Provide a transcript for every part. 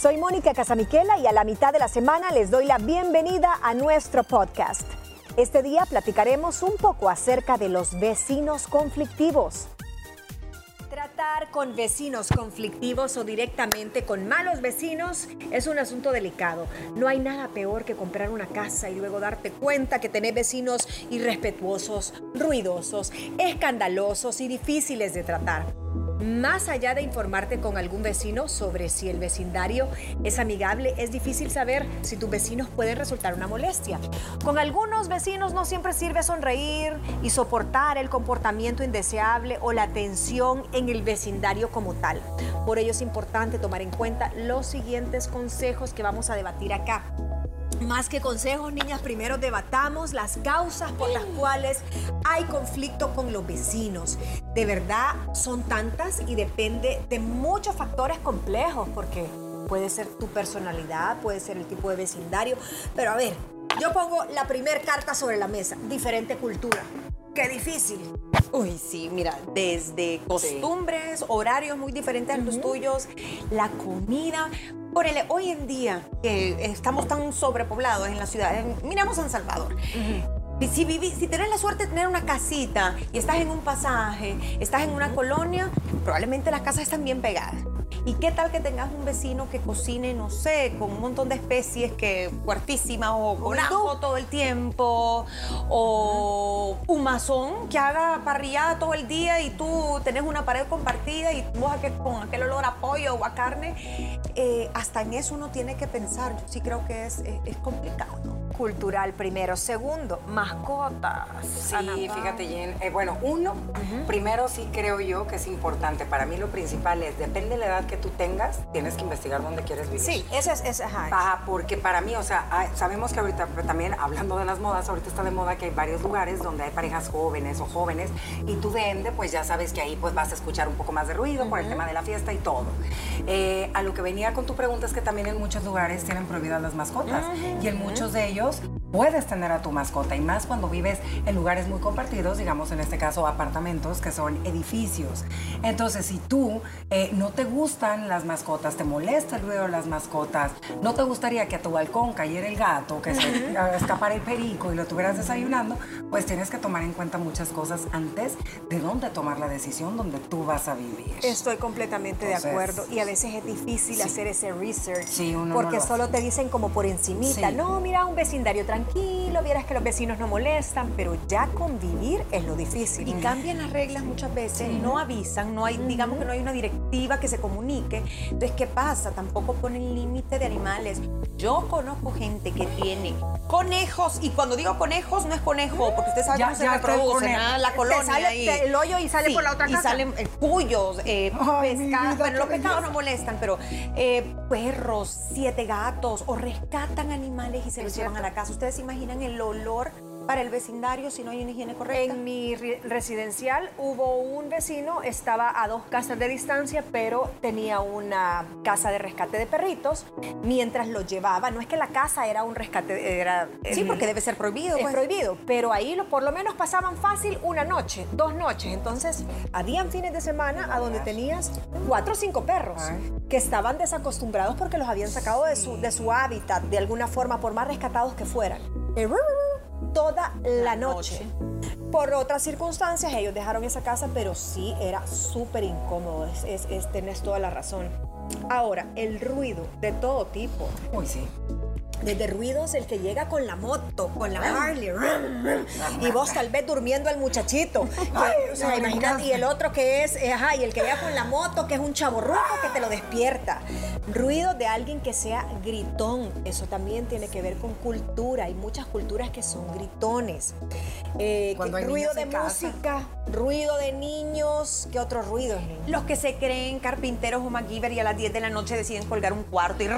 Soy Mónica Casamiquela y a la mitad de la semana les doy la bienvenida a nuestro podcast. Este día platicaremos un poco acerca de los vecinos conflictivos. Tratar con vecinos conflictivos o directamente con malos vecinos es un asunto delicado. No hay nada peor que comprar una casa y luego darte cuenta que tenés vecinos irrespetuosos, ruidosos, escandalosos y difíciles de tratar. Más allá de informarte con algún vecino sobre si el vecindario es amigable, es difícil saber si tus vecinos pueden resultar una molestia. Con algunos vecinos no siempre sirve sonreír y soportar el comportamiento indeseable o la tensión en el vecindario como tal. Por ello es importante tomar en cuenta los siguientes consejos que vamos a debatir acá. Más que consejos, niñas, primero debatamos las causas por las cuales hay conflicto con los vecinos. De verdad, son tantas y depende de muchos factores complejos, porque puede ser tu personalidad, puede ser el tipo de vecindario. Pero a ver, yo pongo la primera carta sobre la mesa, diferente cultura. Qué difícil. Uy, sí, mira, desde costumbres, horarios muy diferentes a los tuyos, la comida. Por el, hoy en día, que estamos tan sobrepoblados en la ciudad, miramos San Salvador. Si, viví, si tenés la suerte de tener una casita y estás en un pasaje, estás en una colonia, probablemente las casas están bien pegadas. ¿Y qué tal que tengas un vecino que cocine, no sé, con un montón de especies que fuertísimas o con ajo todo el tiempo o un masón que haga parrillada todo el día y tú tenés una pared compartida y vos con aquel olor a pollo o a carne? Eh, hasta en eso uno tiene que pensar. Yo sí creo que es, es, complicado. Cultural primero. Segundo, mascotas. Sí, fíjate, Jen. Eh, bueno, uno, primero sí creo yo que es importante. Para mí lo principal es, depende de la edad que tú tengas, tienes que investigar dónde quieres vivir. Sí, ese es, ese, ajá. porque para mí, o sea, sabemos que ahorita también, hablando de las modas, ahorita está de moda que hay varios lugares donde hay parejas jóvenes o jóvenes y tú de ende, pues ya sabes que ahí pues vas a escuchar un poco más de ruido por el tema de la fiesta y todo. Eh, a lo que venía con tu pregunta es que también en muchos lugares tienen prohibidas las mascotas y en muchos de ellos puedes tener a tu mascota y más cuando vives en lugares muy compartidos, digamos en este caso apartamentos que son edificios. Entonces, si tú eh, no te gustan las mascotas, te molesta el ruido de las mascotas, no te gustaría que a tu balcón cayera el gato, que se escapara el perico y lo tuvieras desayunando, pues tienes que tomar en cuenta muchas cosas antes de dónde tomar la decisión donde tú vas a vivir. Estoy completamente de acuerdo y a veces es difícil hacer ese research porque solo te dicen como por encimita, no, mira, un vecindario tranquilo, vieras que los vecinos no molestan, pero ya convivir es lo difícil. Y cambian las reglas muchas veces, no avisan, no hay, digamos que no hay una directiva que se comunique. Entonces, ¿qué pasa? Tampoco ponen límite de animales. Yo conozco gente que tiene conejos, y cuando digo conejos, no es conejo, porque usted sabe cómo se reproducen, la colonia. sale el hoyo y sale por la otra casa. Y salen eh, cuyos, eh, pescados. Bueno, los pescados no molestan, pero eh, perros, siete gatos, o rescatan animales y se los llevan a la casa. ¿Ustedes se imaginan el olor para el vecindario si no hay una higiene correcta? En mi residencial hubo un vecino, estaba a dos casas de distancia, pero tenía una casa de rescate de perritos. Mientras lo llevaba, no es que la casa era un rescate, era... Sí, porque debe ser prohibido. Es pues. prohibido, pero ahí lo, por lo menos pasaban fácil una noche, dos noches. Entonces, habían fines de semana a donde tenías cuatro o cinco perros que estaban desacostumbrados porque los habían sacado de su, de su hábitat, de alguna forma, por más rescatados que fueran toda la, noche. Por otras circunstancias, ellos dejaron esa casa, pero sí era súper incómodo. Es, es, tenés toda la razón. Ahora, el ruido de todo tipo. Uy, sí. Desde ruidos, el que llega con la moto, con la Harley, y vos tal vez durmiendo al muchachito. o sea, imagínate, y el otro que es, eh, ajá, y el que llega con la moto, que es un chaborruco que te lo despierta. Ruido de alguien que sea gritón, eso también tiene que ver con cultura. Hay muchas culturas que son gritones. Eh, ruido de música, ruido de niños, ¿qué otros ruidos? Los que se creen carpinteros o MacGyver y a las 10 de la noche deciden colgar un cuarto y,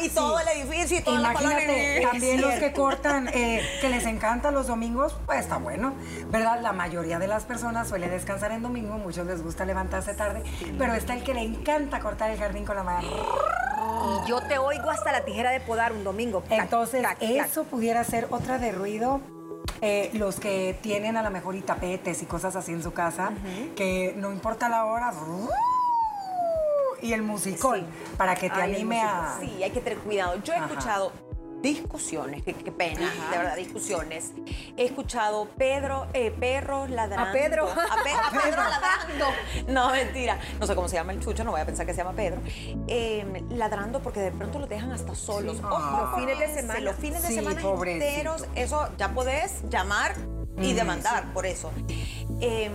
y todo el edificio Imagínate, también los que cortan, eh, que les encanta los domingos, pues está bueno, ¿verdad? La mayoría de las personas suele descansar en domingo, muchos les gusta levantarse tarde, pero está el que le encanta cortar el jardín con la mano. Y yo te oigo hasta la tijera de podar un domingo. Entonces, eso pudiera ser otra de ruido eh, los que tienen a lo mejor y tapetes y cosas así en su casa, que no importa la hora, y el musicón, para que te Ay, anime a... Sí, hay que tener cuidado. Yo he Ajá. escuchado discusiones, qué, pena, de verdad, discusiones. He escuchado Pedro, eh, perros ladrando. ¿A Pedro? A, Pe- a Pedro ladrando. No, mentira. No sé cómo se llama el chucho, no voy a pensar que se llama Pedro. Eh, ladrando porque de pronto lo dejan hasta solos. Sí. Ojo, Ah. Los fines de semana. Los fines de Sí, semana pobrecito. enteros, eso ya podés llamar y Mm, demandar por eso. Eh,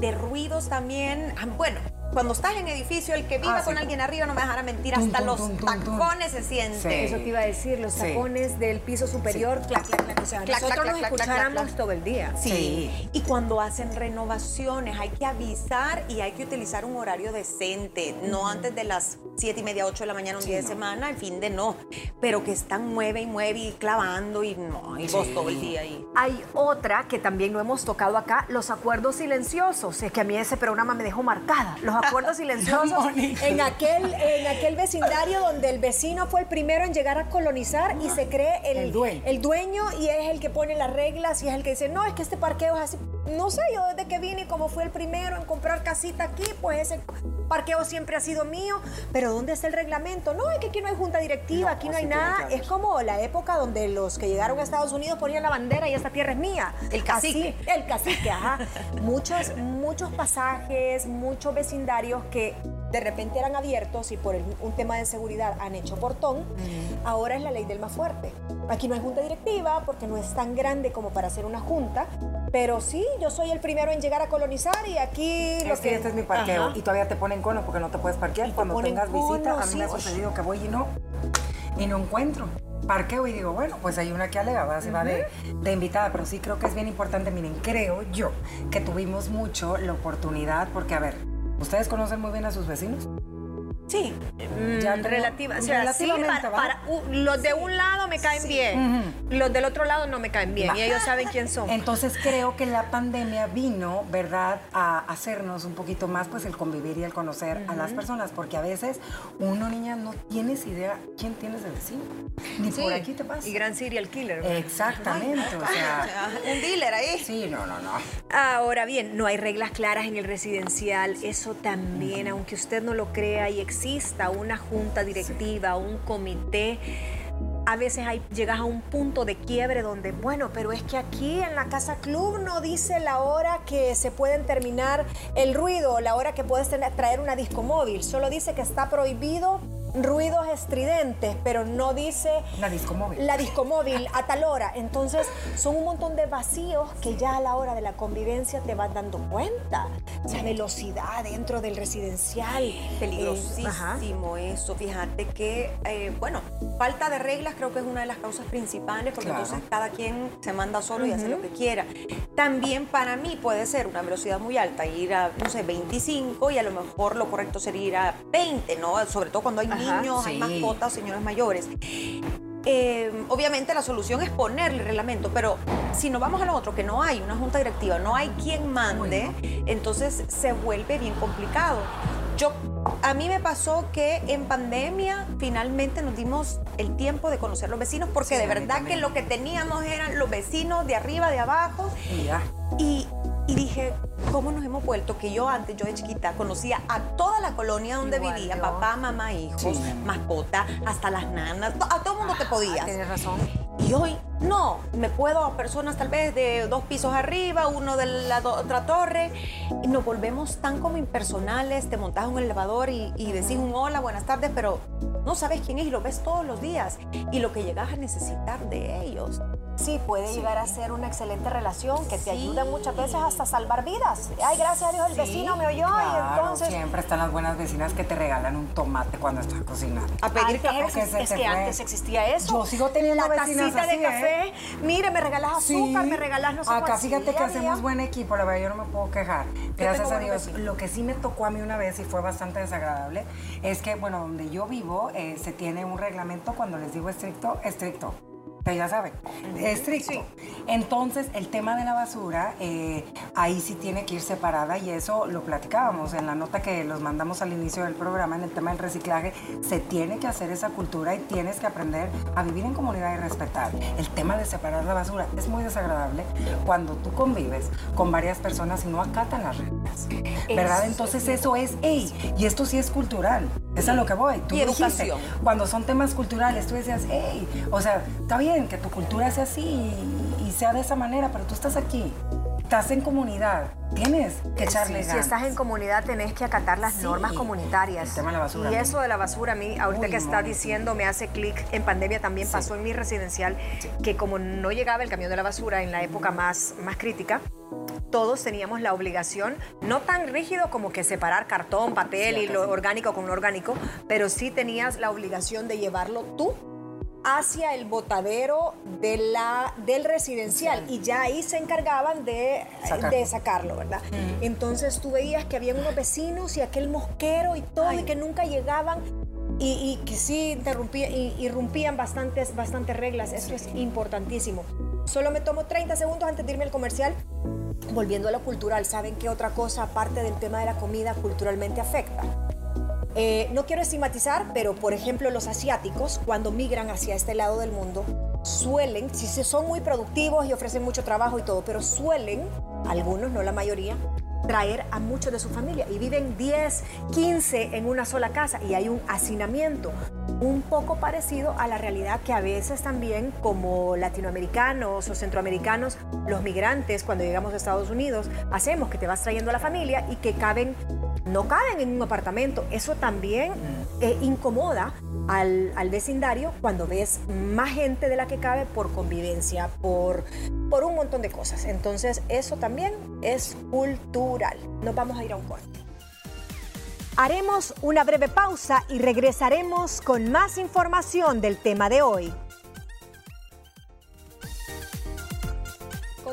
de ruidos también, ah, bueno, cuando estás en edificio, el que viva Ah, sí. con alguien arriba no me dejará mentir, Tum, hasta tum, los tum, tacones se sienten. Sí. Eso te iba a decir, los Sí. tacones del piso superior, clac, clac, clac. O sea, Clac, nosotros clac, nos clac, clac, escucháramos clac, clac. todo el día. Sí. Sí. Y cuando hacen renovaciones hay que avisar y hay que utilizar un horario decente, no antes de las siete y media, 8 de la mañana un día de semana, el fin de no, pero que están mueve y mueve y clavando y no, y vos todo el día ahí. Hay otra que también no hemos tocado acá, los acuerdos silenciosos. Es que a mí ese programa me dejó marcada. Los acuerdos silenciosos en aquel, en aquel vecindario donde el vecino fue el primero en llegar a colonizar y se cree el, El dueño. el dueño y es el que pone las reglas y es el que dice, no, es que este parqueo es así. No sé, yo desde que vine, como fui el primero en comprar casita aquí, pues ese parqueo siempre ha sido mío. Pero ¿dónde está el reglamento? No, es que aquí no hay junta directiva, No, aquí no hay nada. Es como la época donde los que llegaron a Estados Unidos ponían la bandera y esta tierra es mía. El cacique. Así, el cacique, ajá. muchos, muchos pasajes, muchos vecindarios que de repente eran abiertos y por el- un tema de seguridad han hecho portón. Ahora es la ley del más fuerte. Aquí no hay junta directiva porque no es tan grande como para hacer una junta, pero sí, yo soy el primero en llegar a colonizar y aquí lo Es que este es mi parqueo Ajá. y todavía te ponen cono porque no te puedes parquear. Te Cuando tengas visita, cono, a mí me ha sucedido que voy y no, y no encuentro. Parqueo y digo, bueno, pues hay una que alega, ¿verdad? se va de, de invitada, pero sí creo que es bien importante. Miren, creo yo que tuvimos mucho la oportunidad, porque a ver, ¿ustedes conocen muy bien a sus vecinos? Sí. Ya Mm, como- relativa, o sea, sí, relativamente, para, ¿va? para- u- los de un lado me caen bien, los del otro lado no me caen bien Va. y ellos saben quién son. Entonces creo que la pandemia vino, ¿verdad?, a hacernos un poquito más pues el convivir y el conocer a las personas, porque a veces uno, niña, no tienes idea quién tienes de vecino. Ni por aquí te pasa. Y gran serial killer. ¿verdad? Exactamente, o sea, Un dealer ahí. sí, no, no, no. Ahora bien, no hay reglas claras en el residencial. Eso también, aunque usted no lo crea y exista una junta directiva, un comité, a veces hay, llegas a un punto de quiebre donde, bueno, pero es que aquí en la casa club no dice la hora que se pueden terminar el ruido o la hora que puedes traer una disco móvil. Solo dice que está prohibido ruidos estridentes, pero no dice La disco móvil. la disco móvil a tal hora. Entonces, son un montón de vacíos que ya a la hora de la convivencia te vas dando cuenta. O sea, velocidad dentro del residencial. Peligrosísimo Eh, eso. Fíjate que, eh, bueno, falta de reglas creo que es una de las causas principales porque Claro. entonces cada quien se manda solo y hace lo que quiera. También para mí puede ser una velocidad muy alta, ir a, no sé, 25 y a lo mejor lo correcto sería ir a 20, ¿no? Sobre todo cuando hay Niños, hay mascotas, señores mayores. Eh, obviamente la solución es ponerle reglamento, pero si nos vamos a lo otro, que no hay una junta directiva, no hay quien mande, entonces se vuelve bien complicado. Yo, a mí me pasó que en pandemia finalmente nos dimos el tiempo de conocer los vecinos, porque Sí, de verdad que lo que teníamos eran los vecinos de arriba, de abajo, Y ya. y, y dije, ¿cómo nos hemos vuelto? Que yo antes, yo de chiquita, conocía a toda la colonia donde Igual vivía, yo. papá, mamá, hijos, Sí. mascota, hasta las nanas, a todo el mundo te podías. Tienes razón. Y hoy no, me puedo a personas tal vez de dos pisos arriba, uno de la otra torre, y nos volvemos tan como impersonales, te montas un elevador y, y decís un hola, buenas tardes, pero no sabes quién es y lo ves todos los días y lo que llegas a necesitar de ellos. Sí, puede llegar a ser una excelente relación que te Sí. ayuda muchas veces hasta salvar vidas. Ay, gracias a Dios el vecino me oyó y entonces... siempre están las buenas vecinas que te regalan un tomate cuando estás cocinando. A pedir café. es te que fue. antes existía eso. Yo sigo teniendo la vecinas tacita de así, ¿eh? café. Mire, me regalas azúcar, me regalas no sé Acá fíjate que hacemos buen equipo, la verdad yo no me puedo quejar. Gracias a Dios. Lo que sí me tocó a mí una vez y fue bastante desagradable es que, bueno, donde yo vivo eh, se tiene un reglamento cuando les digo estricto, estricto. Ya saben, estricto. Entonces, el tema de la basura, eh, ahí sí tiene que ir separada y eso lo platicábamos en la nota que los mandamos al inicio del programa, en el tema del reciclaje, se tiene que hacer esa cultura y tienes que aprender a vivir en comunidad y respetar. El tema de separar la basura es muy desagradable cuando tú convives con varias personas y no acatan las reglas, ¿verdad? Entonces eso es, hey, y esto sí es cultural, es a lo que voy. Tú Y dijiste, cuando son temas culturales, tú decías, hey, o sea, está bien que tu cultura sea así y, y sea de esa manera, pero tú estás aquí, estás en comunidad, tienes que echarle Si ganas. estás en comunidad tenés que acatar las Sí. normas comunitarias. El tema de la basura, Y eso de la basura a mí, ahorita Uy, que está diciendo, me hace clic. En pandemia también pasó en mi residencial que como no llegaba el camión de la basura en la época más, más crítica, todos teníamos la obligación, no tan rígido como que separar cartón, papel y lo orgánico con lo orgánico, pero sí tenías la obligación de llevarlo tú hacia el botadero de la, del residencial y ya ahí se encargaban de, Sacar. de sacarlo, ¿verdad? Entonces tú veías que había unos vecinos y aquel mosquero y todo y que nunca llegaban y, y que sí interrumpía, y, irrumpían bastantes, bastantes reglas. Eso es importantísimo. Solo me tomo 30 segundos antes de irme al comercial. Volviendo a lo cultural, ¿saben qué otra cosa aparte del tema de la comida culturalmente afecta? Eh, no quiero estigmatizar, pero por ejemplo los asiáticos, cuando migran hacia este lado del mundo, suelen, si son muy productivos y ofrecen mucho trabajo y todo, pero suelen, algunos, no la mayoría, traer a muchos de su familia. Y viven 10, 15 en una sola casa y hay un hacinamiento un poco parecido a la realidad que a veces también como latinoamericanos o centroamericanos, los migrantes cuando llegamos a Estados Unidos, hacemos que te vas trayendo a la familia y que caben no caben en un apartamento. Eso también eh, incomoda al, al vecindario cuando ves más gente de la que cabe por convivencia, por, por un montón de cosas. Entonces, eso también es cultural. Nos vamos a ir a un corte. Haremos una breve pausa y regresaremos con más información del tema de hoy.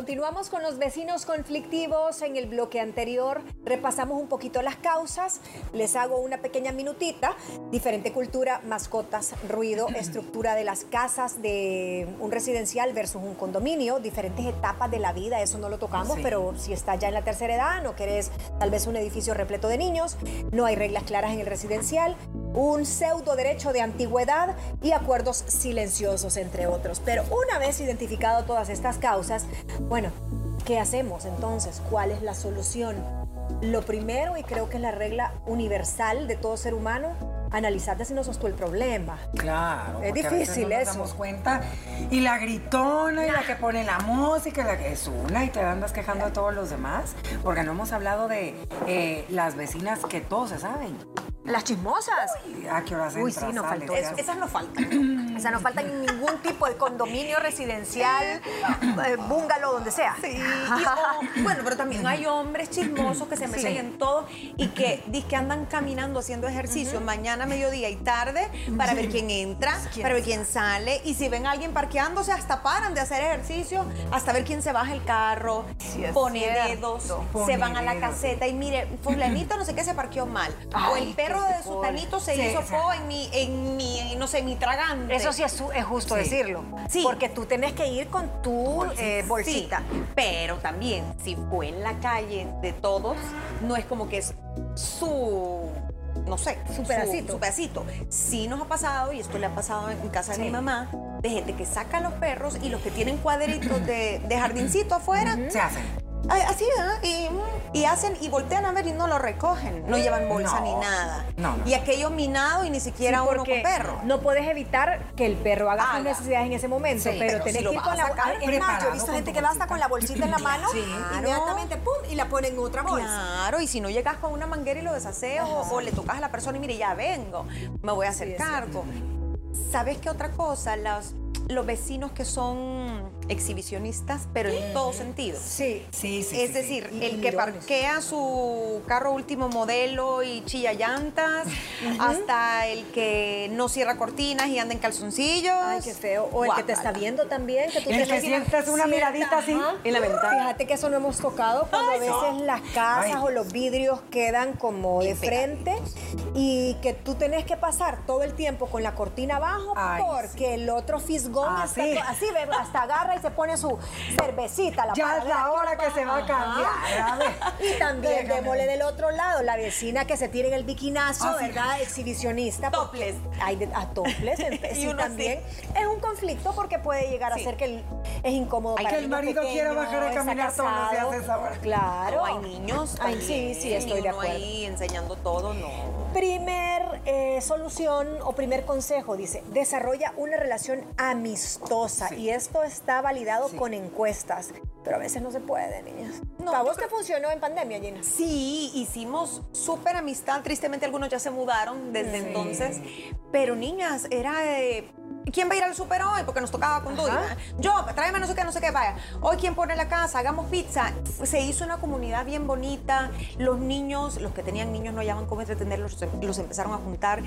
Continuamos con los vecinos conflictivos. En el bloque anterior repasamos un poquito las causas. Les hago una pequeña minutita. Diferente cultura, mascotas, ruido, estructura de las casas de un residencial versus un condominio, diferentes etapas de la vida. Eso no lo tocamos, Sí. pero si estás ya en la tercera edad, no querés tal vez un edificio repleto de niños, no hay reglas claras en el residencial, un pseudo derecho de antigüedad y acuerdos silenciosos, entre otros. Pero una vez identificado todas estas causas, bueno, ¿qué hacemos entonces? ¿Cuál es la solución? Lo primero, y creo que es la regla universal de todo ser humano, analizar si no sos tú el problema. Claro. Es porque a veces difícil no nos eso. damos cuenta. Y la gritona y la que pone la música, y la que es una y te andas quejando a todos los demás. Porque no hemos hablado de eh, las vecinas que todos se saben. Las chismosas. Y ¿A qué horas Uy, sí, nos faltó eso. Esas no faltan. O sea, no falta ningún tipo de condominio residencial, eh, bungalow, donde sea. Sí, y- o- bueno, pero también hay hombres chismosos que se meten Sí. en todo y que, que andan caminando haciendo ejercicio mañana, mediodía y tarde para ver quién entra, para ver quién sale. Y si ven a alguien parqueándose, hasta paran de hacer ejercicio, hasta ver quién se baja el carro, Sí, pone cierto. dedos, se van a la caseta y mire, fulanito no sé qué se parqueó mal. o el perro qué de sutanito se Sí, hizo po en mi, en mi, no sé, mi tragante. Eso sí es, es justo Sí. decirlo. Sí. Porque tú tenés que ir con tu eh, bolsita. Sí, pero también, si fue en la calle de todos, no es como que es su, no sé, Su pedacito. Su, pedacito. Sí nos ha pasado, y esto le ha pasado en casa de Sí. mi mamá, de gente que saca los perros y los que tienen cuadritos de, de jardincito afuera, Se hacen. Así, ¿verdad? Y, y hacen y voltean a ver y no lo recogen. No llevan bolsa No. ni nada. No, no. Y aquello minado y ni siquiera Sí, uno con perro. No puedes evitar que el perro haga sus Haga. necesidades en ese momento, Sí, pero pero tenés si que ir con la Es más, yo he visto gente que va hasta con la bolsita en la mano Sí. y inmediatamente pum y la pone en otra bolsa. Claro, y si no llegas con una manguera y lo desaseas o, o le tocas a la persona y mire, ya vengo, me voy a hacer cargo. ¿Sabes qué otra cosa? Los, los vecinos que son exhibicionistas, pero en todo sentido. Sí. Sí, sí. Es sí, decir, el que parquea su carro último modelo y chilla llantas, hasta el que no cierra cortinas y anda en calzoncillos. Ay, qué feo. O el que te está viendo también, que tú El que tenés sientes una miradita así Ajá. en la ventana. Fíjate que eso no hemos tocado cuando a veces las casas Ay. o los vidrios quedan como de frente y que tú tenés que pasar todo el tiempo con la cortina abajo Ay, porque el otro fisgón Ah, está sí. así, hasta agarra y se pone su cervecita. La Ya es la hora que se va a cambiar. a ver. Y también démosle del otro lado, la vecina que se tira en el bikinazo, Ah, sí. ¿verdad? Exhibicionista. Topless. Hay de, a Y sí, también. Es un conflicto porque puede llegar a ser que el- es incómodo Hay para que el marido quiera bajar a caminar todos los días esa hora. Claro. No, hay niños. Ay, sí, sí, estoy de acuerdo. ahí enseñando todo, no. Primer eh, solución o primer consejo, dice, desarrolla una relación amistosa. Y esto está validado con encuestas. Pero a veces no se puede, niñas. No, ¿A yo vos creo- te funcionó en pandemia, Gina? Sí, hicimos súper amistad. Tristemente algunos ya se mudaron desde entonces. Pero niñas, era de... ¿Quién va a ir al súper hoy? Porque nos tocaba con. ¿verdad? Yo, tráeme no sé qué, no sé qué, vaya. Hoy, ¿quién pone la casa? Hagamos pizza. Se hizo una comunidad bien bonita. Los niños, los que tenían niños no hallaban cómo entretenerlos, los empezaron a juntar.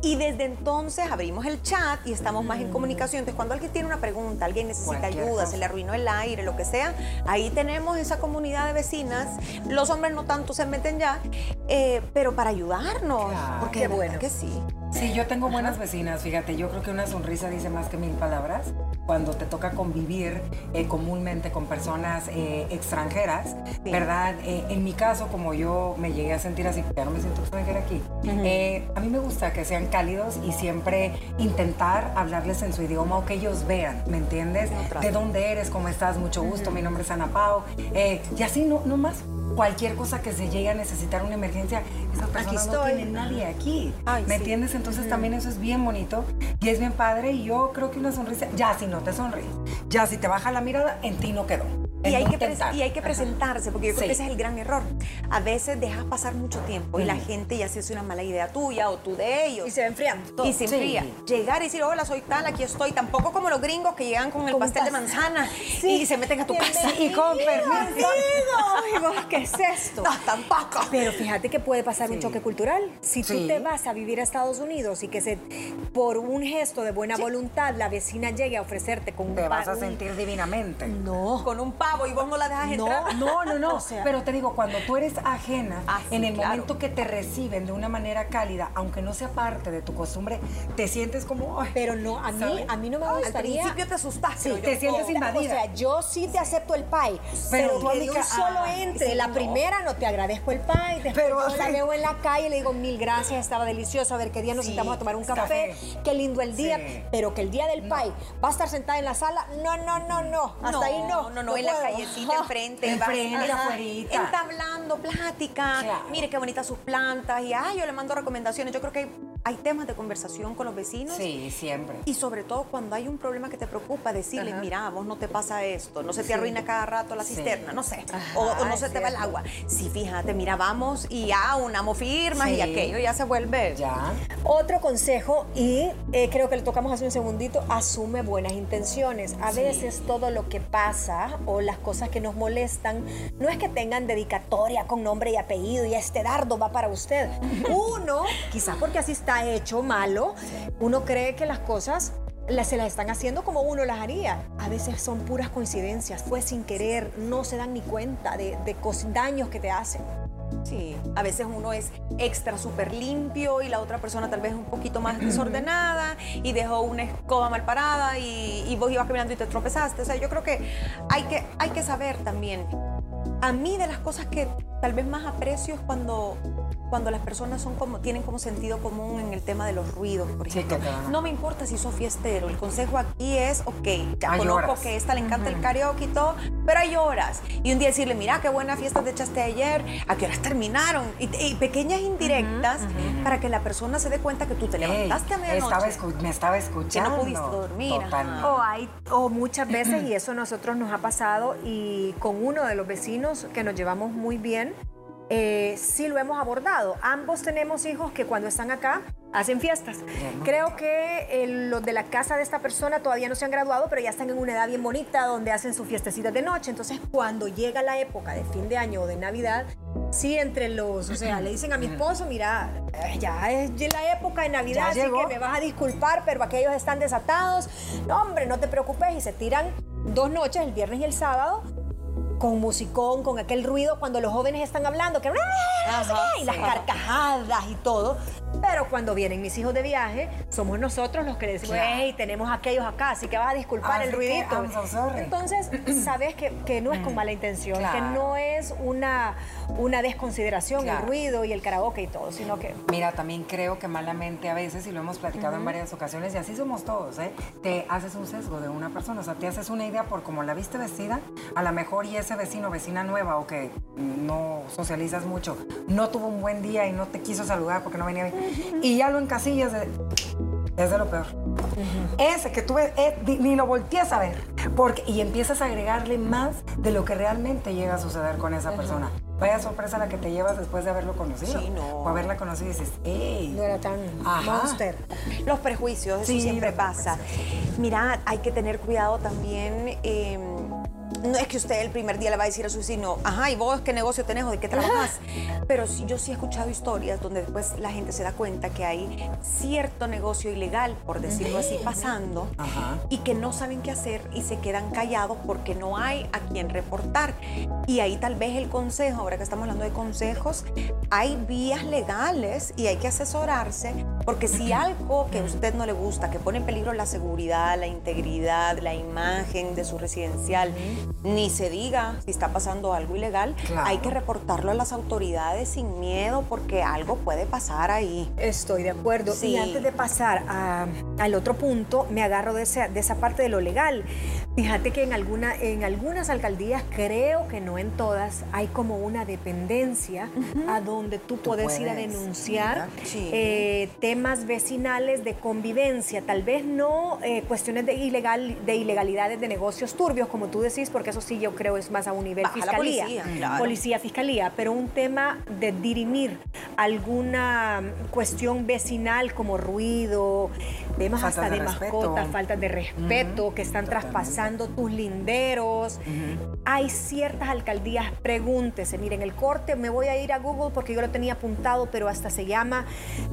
Y desde entonces abrimos el chat y estamos más en comunicación. Entonces, cuando alguien tiene una pregunta, alguien necesita Cualquier ayuda, cosa. se le arruinó el aire, lo que sea, ahí tenemos esa comunidad de vecinas. Los hombres no tanto se meten ya, eh, pero para ayudarnos. Claro. Porque de bueno. que sí. Sí, yo tengo buenas vecinas, fíjate, yo creo que una sonrisa dice más que mil palabras cuando te toca convivir eh, comúnmente con personas eh, extranjeras, Sí. ¿verdad? Eh, en mi caso, como yo me llegué a sentir así, ya no me siento extranjera aquí, eh, a mí me gusta que sean cálidos y siempre intentar hablarles en su idioma o que ellos vean, ¿me entiendes? ¿De dónde eres? ¿Cómo estás? Mucho gusto, mi nombre es Ana Pau. Eh, y así, no, no más. Cualquier cosa que se llegue a necesitar una emergencia, esas personas no estoy. tienen nadie aquí. Ay, ¿Me sí. entiendes? Entonces también eso es bien bonito y es bien padre y yo creo que una sonrisa, ya si no te sonríe, ya si te baja la mirada, en ti no quedó. Y hay, que y hay que presentarse, porque yo creo Sí. que ese es el gran error. A veces dejas pasar mucho tiempo y la gente ya se hace una mala idea tuya o tú de ellos. Y se todo. Y se Sí. enfría. Llegar y decir, hola, soy tal, aquí estoy. Tampoco como los gringos que llegan con el Con pastel de manzana Sí. y se meten a tu casa. Y con permiso. ¿qué es esto? No, tampoco. Pero fíjate que puede pasar un Sí. choque cultural. Si tú Sí. te vas a vivir a Estados Unidos y que se, por un gesto de buena voluntad la vecina llegue a ofrecerte con un Te vas a sentir divinamente. No. Con un pavo y vos no la dejas entrar. No, no, no. O sea- pero te digo, cuando tú eres ajena, Ah, sí, en el claro. momento que te reciben de una manera cálida, aunque no sea parte de tu costumbre, te sientes como. "Ay", Pero no, a mí, ¿sabes? a mí no me Al gustaría. principio te asustaste. Sí, te sientes oh. invadida. O sea, yo sí te acepto el pie, pero, Pero tú, que de un solo ah, entre. sí, la no. primera no te agradezco el después Pero yo la así- veo en la calle y le digo mil gracias, estaba delicioso, a ver qué día nos Sí, sentamos a tomar un café, café. qué lindo el día, pero que el día del pie va a estar sentada en la sala, no, no, no, no, hasta no, ahí no. No, no, en la callecita enfrente. Enfrente, afuerita. Entablando, plática. Claro. Mire qué bonitas sus plantas. Y ay, yo le mando recomendaciones. Yo creo que hay, hay temas de conversación con los vecinos. Sí, siempre. Y sobre todo cuando hay un problema que te preocupa, decirles, mira, a vos no te pasa esto, no se te arruina cada rato la Sí. cisterna, no sé, Ajá, o, o no se te va el cierto. agua. Sí, fíjate, mira, vamos y ya unamos firmas y Sí. aquello ya se vuelve. Ya. Otro consejo, y eh, creo que lo tocamos hace un segundito, asume buenas intenciones. A veces todo lo que pasa o las cosas que nos molestan no es que tengan dedicatoria con nombre y apellido y este dardo va para usted. Uno, quizás porque así está hecho malo, uno cree que las cosas se las están haciendo como uno las haría. A veces son puras coincidencias, fue sin querer, no se dan ni cuenta de, de daños que te hacen. Sí, a veces uno es extra súper limpio y la otra persona tal vez un poquito más desordenada y dejó una escoba mal parada y, y vos ibas caminando y te tropezaste. O sea, yo creo que hay que, hay que saber también. A mí de las cosas que tal vez más aprecio es cuando, cuando las personas son como, tienen como sentido común en el tema de los ruidos, por Sí, ejemplo. que van a- No me importa si sos fiestero, el consejo aquí es, ok, ya Hay conozco horas. que esta le encanta el karaoke y todo, pero hay horas. Y un día decirle, mira, qué buena fiesta te echaste ayer, a qué horas terminaron. Y, y pequeñas indirectas para que la persona se dé cuenta que tú te levantaste a medianoche. estaba me estaba escuchando. pudiste dormir, ajá. Totalmente. O hay, o muchas veces, y eso a nosotros nos ha pasado, y con uno de los vecinos que nos llevamos muy bien, eh, sí lo hemos abordado. Ambos tenemos hijos que cuando están acá hacen fiestas. Creo que eh, los de la casa de esta persona todavía no se han graduado, pero ya están en una edad bien bonita donde hacen sus fiestecitas de noche. Entonces, cuando llega la época de fin de año o de Navidad, sí entre los, o sea, le dicen a mi esposo, mira, eh, ya es la época de Navidad, así que me vas a disculpar, pero aquellos están desatados. No, hombre, no te preocupes y se tiran dos noches, el viernes y el sábado, con musicón, con aquel ruido cuando los jóvenes están hablando, que y las carcajadas y todo. Pero cuando vienen mis hijos de viaje, somos nosotros los que les decimos, hey, tenemos aquellos acá, así que vas a disculpar el ruidito. Entonces, sabes que, no es con mala intención, que no es una, una desconsideración el ruido y el karaoke y todo, sino que... Mira, también creo que malamente a veces, y lo hemos platicado en varias ocasiones, y así somos todos, ¿eh? te haces un sesgo de una persona, o sea, te haces una idea por cómo la viste vestida, a lo mejor y ese vecino, vecina nueva o que no socializas mucho, no tuvo un buen día y no te quiso saludar porque no venía bien y ya lo encasillas de, es de lo peor. Ese que tú ves, eh, ni lo volteas a ver. Porque, y empiezas a agregarle más de lo que realmente llega a suceder con esa persona. Vaya sorpresa la que te llevas después de haberlo conocido. Sí, no. O haberla conocido y dices, ¡ey! No era tan monster. Los prejuicios, eso siempre pasa. Mira, hay que tener cuidado también. Eh, no es que usted el primer día le va a decir a su vecino, ajá, ¿y vos qué negocio tenés o de qué trabajas? Pero sí, yo sí he escuchado historias donde después la gente se da cuenta que hay cierto negocio ilegal, por decirlo así, pasando y que no saben qué hacer y se quedan callados porque no hay a quien reportar. Y ahí tal vez el consejo, ahora que estamos hablando de consejos, hay vías legales y hay que asesorarse porque si algo que a usted no le gusta, que pone en peligro la seguridad, la integridad, la imagen de su residencial, ni se diga si está pasando algo ilegal, hay que reportarlo a las autoridades sin miedo porque algo puede pasar ahí. Estoy de acuerdo. Y antes de pasar al otro punto, me agarro de esa, de esa parte de lo legal. Fíjate que en, alguna, en algunas alcaldías, creo que no en todas, hay como una dependencia a donde tú, puedes, ir a denunciar eh, temas vecinales de convivencia, tal vez no eh, cuestiones de, ilegal, de ilegalidades de negocios turbios, como tú decís, porque eso sí yo creo es más a un nivel fiscalía, policía, fiscalía, pero un tema de dirimir alguna cuestión vecinal como ruido, temas hasta de, mascotas, falta de respeto, que están traspasando tus linderos. Hay ciertas alcaldías, pregúntese, miren, el corte me voy a ir a Google porque yo lo tenía apuntado, pero hasta se llama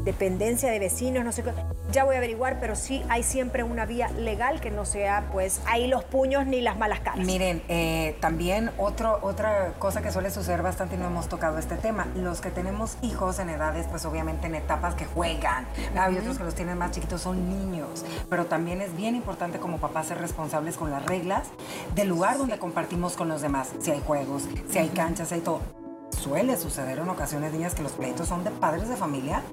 dependencia de vecinos, no sé qué. Ya voy a averiguar, pero sí hay siempre una vía legal que no sea, pues, ahí los puños ni las malas caras. Miren, eh, también otro, otra cosa que suele suceder bastante y no hemos tocado este tema, los que tenemos hijos en edades, pues obviamente en etapas que juegan, hay otros que los tienen más chiquitos, son niños, pero también es bien importante como papás ser responsables con las reglas del lugar donde compartimos con los demás, si hay juegos, si hay canchas, si hay todo. Suele suceder en ocasiones, niñas, que los pleitos son de padres de familia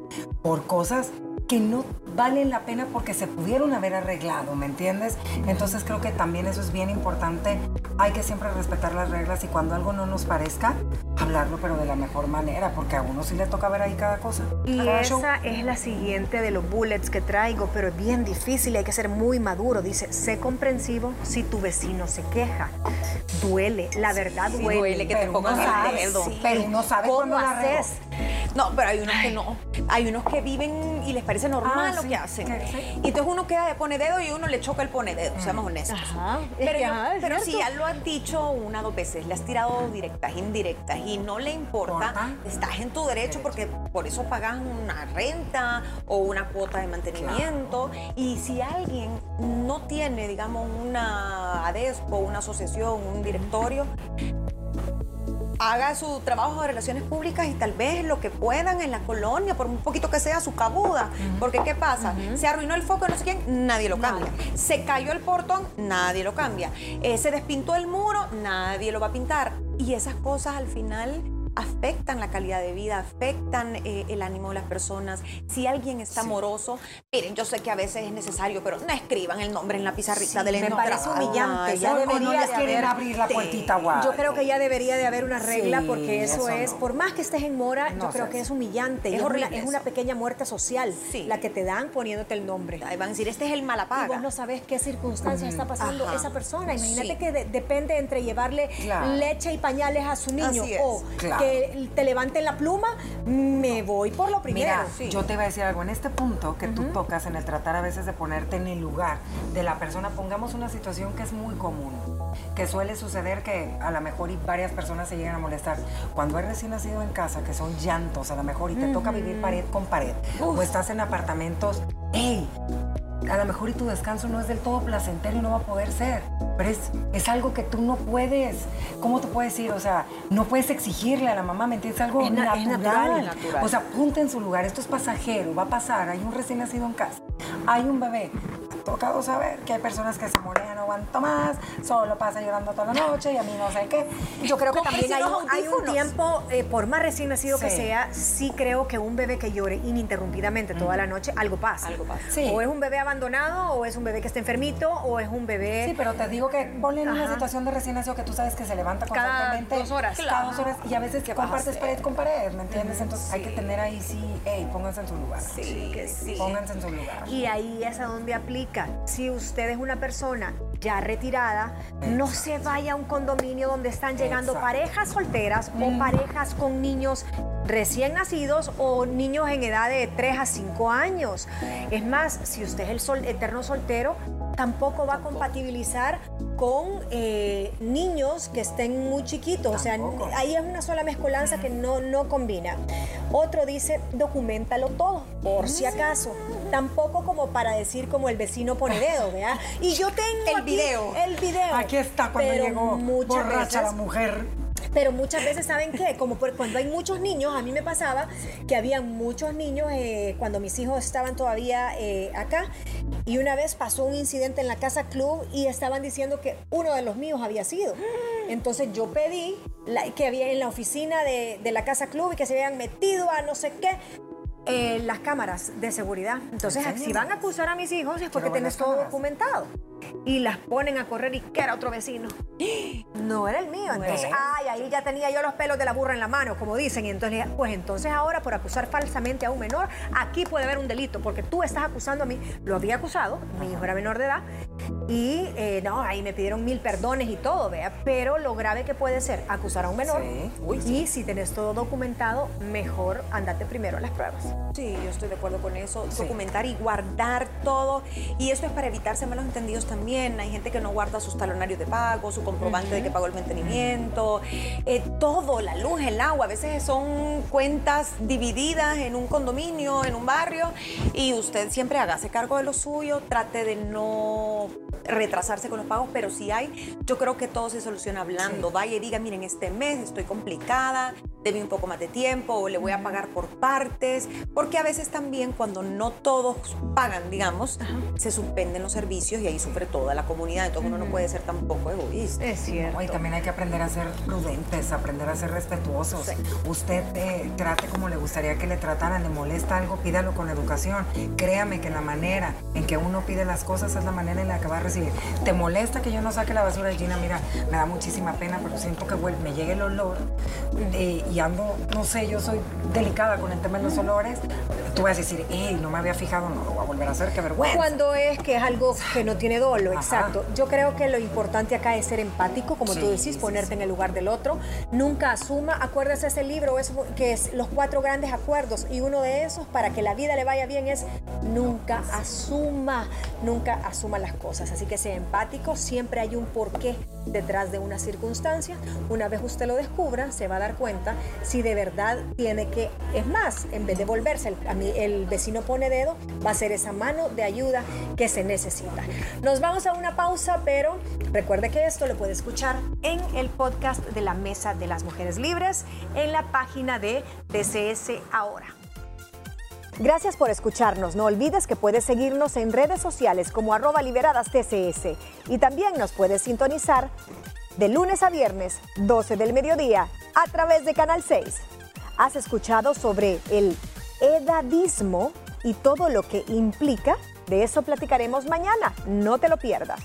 por cosas que no valen la pena porque se pudieron haber arreglado, ¿me entiendes? Entonces creo que también eso es bien importante. Hay que siempre respetar las reglas y cuando algo no nos parezca, hablarlo pero de la mejor manera, porque a uno sí le toca ver ahí cada cosa. Y esa es la siguiente de los bullets que traigo, pero es bien difícil y hay que ser muy maduro. Dice, sé comprensivo si tu vecino se queja. Duele, la verdad duele. duele que te pongas sí, pero uno sabe cómo haces. No, pero hay unos que no. Hay unos que viven y les parece normal ah, lo que hacen. Y entonces uno queda de pone dedo y uno le choca el pone dedo, seamos honestos. pero, si ya lo has dicho una o dos veces, le has tirado directas, indirectas y no le importa, estás en tu derecho porque por eso pagas una renta o una cuota de mantenimiento. Y si alguien no tiene, digamos, una ADESCO, una asociación, un directorio, haga su trabajo de relaciones públicas y tal vez lo que puedan en la colonia, por un poquito que sea su cabuda. Porque ¿qué pasa? Se arruinó el foco, no sé quién, nadie lo cambia. Se cayó el portón, nadie lo cambia. Eh, se despintó el muro, nadie lo va a pintar. Y esas cosas al final afectan la calidad de vida, afectan eh, el ánimo de las personas. Si alguien está amoroso, miren, yo sé que a veces es necesario, pero no escriban el nombre en la pizarrita del Me parece humillante. ya debería de haber, abrir la puertita, Yo creo que ya debería de haber una regla porque eso, es, por más que estés en mora, yo creo que es humillante. Es, horrible, es una pequeña muerte social la que te dan poniéndote el nombre. Ahí van a decir, este es el malapaga. Y vos no sabes qué circunstancias está pasando esa persona. Imagínate que depende entre llevarle leche y pañales a su niño o que te levanten la pluma, me voy por lo primero. Mira, yo te voy a decir algo. En este punto que tú tocas, en el tratar a veces de ponerte en el lugar de la persona, pongamos una situación que es muy común, que suele suceder que a lo mejor y varias personas se llegan a molestar. Cuando eres recién nacido en casa, que son llantos a lo mejor, y te toca vivir pared con pared, o estás en apartamentos, ¡hey! A lo mejor y tu descanso no es del todo placentero y no va a poder ser, pero es, es algo que tú no puedes, ¿cómo te puedes decir? O sea, no puedes exigirle a la mamá, ¿me entiendes? Algo Es na- es natural. natural. O sea, ponte en su lugar, esto es pasajero, va a pasar, hay un recién nacido en casa, hay un bebé. Ha tocado saber que hay personas que se molean, no aguanto más, solo pasa llorando toda la noche y a mí no sé qué. Yo creo que también hay un, hay un tiempo, eh, por más recién nacido que sea, sí creo que un bebé que llore ininterrumpidamente toda la noche, algo pasa. Algo pasa. Sí. O es un bebé abandonado, o es un bebé que está enfermito, o es un bebé... Sí, pero te digo que ponle en una situación de recién nacido que tú sabes que se levanta Cada constantemente. dos horas. Cada dos horas. Y a veces ¿Qué vas a compartes pared con pared, ¿me entiendes? Entonces hay que tener ahí sí, hey, pónganse en su lugar. Sí, que sí. Pónganse en su lugar. Y ahí es a donde aplica. Si usted es una persona ya retirada, no se vaya a un condominio donde están llegando Exacto. parejas solteras o parejas con niños recién nacidos o niños en edad de 3 a 5 años. Es más, si usted es el sol- eterno soltero, tampoco va a compatibilizar con eh, niños que estén muy chiquitos. O sea, ahí es una sola mezcolanza que no, no combina. Otro dice, documentalo todo, por si acaso. Tampoco como para decir como el vecino pone dedo, ¿verdad? Y yo tengo El aquí video. El video. Aquí está cuando Pero llegó borracha veces- la mujer. Pero muchas veces, ¿saben qué? Como por- cuando hay muchos niños, a mí me pasaba que había muchos niños eh, cuando mis hijos estaban todavía eh, acá. Y una vez pasó un incidente en la casa club y estaban diciendo que uno de los míos había sido. Entonces yo pedí la- que había en la oficina de, de la casa club y que se habían metido a no sé qué. eh, las cámaras de seguridad. Entonces, si van a acusar a mis hijos es porque las todo documentado. Y las ponen a correr y que era otro vecino. No era el mío. Entonces, Bueno. ay, ahí ya tenía yo los pelos de la burra en la mano, como dicen. Y entonces, pues entonces ahora por acusar falsamente a un menor, aquí puede haber un delito, porque tú estás acusando a mí. Lo había acusado, mi hijo era menor de edad. Y eh, no, ahí me pidieron mil perdones y todo, vea. Pero lo grave que puede ser acusar a un menor. Sí. y si tenés todo documentado, mejor andate primero a las pruebas. Sí, yo estoy de acuerdo con eso. Sí. Documentar y guardar todo. Y esto es para evitarse malos entendidos también. Hay gente que no guarda sus talonarios de pago, su comprobante de que pagó el mantenimiento, eh, todo, la luz, el agua. A veces son cuentas divididas en un condominio, en un barrio. Y usted siempre hágase cargo de lo suyo, trate de no retrasarse con los pagos, pero si hay, yo creo que todo se soluciona hablando. Vaya y diga, miren, este mes estoy complicada, debí un poco más de tiempo o le voy a pagar por partes, porque a veces también cuando no todos pagan, digamos, se suspenden los servicios y ahí sufre toda la comunidad, entonces uno no puede ser tampoco egoísta. Es cierto. No, y también hay que aprender a ser prudentes, aprender a ser respetuosos. Usted eh, trate como le gustaría que le trataran, le molesta algo, pídalo con educación. Créame que la manera en que uno pide las cosas es la manera en la que va a recibir. ¿Te molesta que yo no saque la basura de Gina? Mira, me da muchísima pena, pero siento que me llegue el olor eh, y ando, no sé, yo soy delicada con el tema de los olores. Tú vas a decir, hey, no me había fijado, no lo voy a volver a hacer, qué vergüenza. Cuando es que es algo que no tiene dolo, Ajá. exacto. Yo creo que lo importante acá es ser empático, como tú Sí, decís, sí, ponerte sí. en el lugar del otro. Nunca asuma, acuérdese ese libro es, que es Los Cuatro Grandes Acuerdos, y uno de esos, para que la vida le vaya bien, es nunca asuma, nunca asuma las cosas. Así que sea empático, siempre hay un porqué detrás de una circunstancia. Una vez usted lo descubra, se va a dar cuenta si de verdad tiene que, es más, en vez de volverse, el, el vecino pone dedo, va a ser esa mano de ayuda que se necesita. Nos vamos a una pausa, pero recuerde que esto lo puede escuchar en el podcast de la Mesa de las Mujeres Libres, en la página de DCS Ahora. Gracias por escucharnos. No olvides que puedes seguirnos en redes sociales como arroba liberadas TCS y también nos puedes sintonizar de lunes a viernes, 12 del mediodía, a través de Canal 6. ¿Has escuchado sobre el edadismo y todo lo que implica? De eso platicaremos mañana. No te lo pierdas.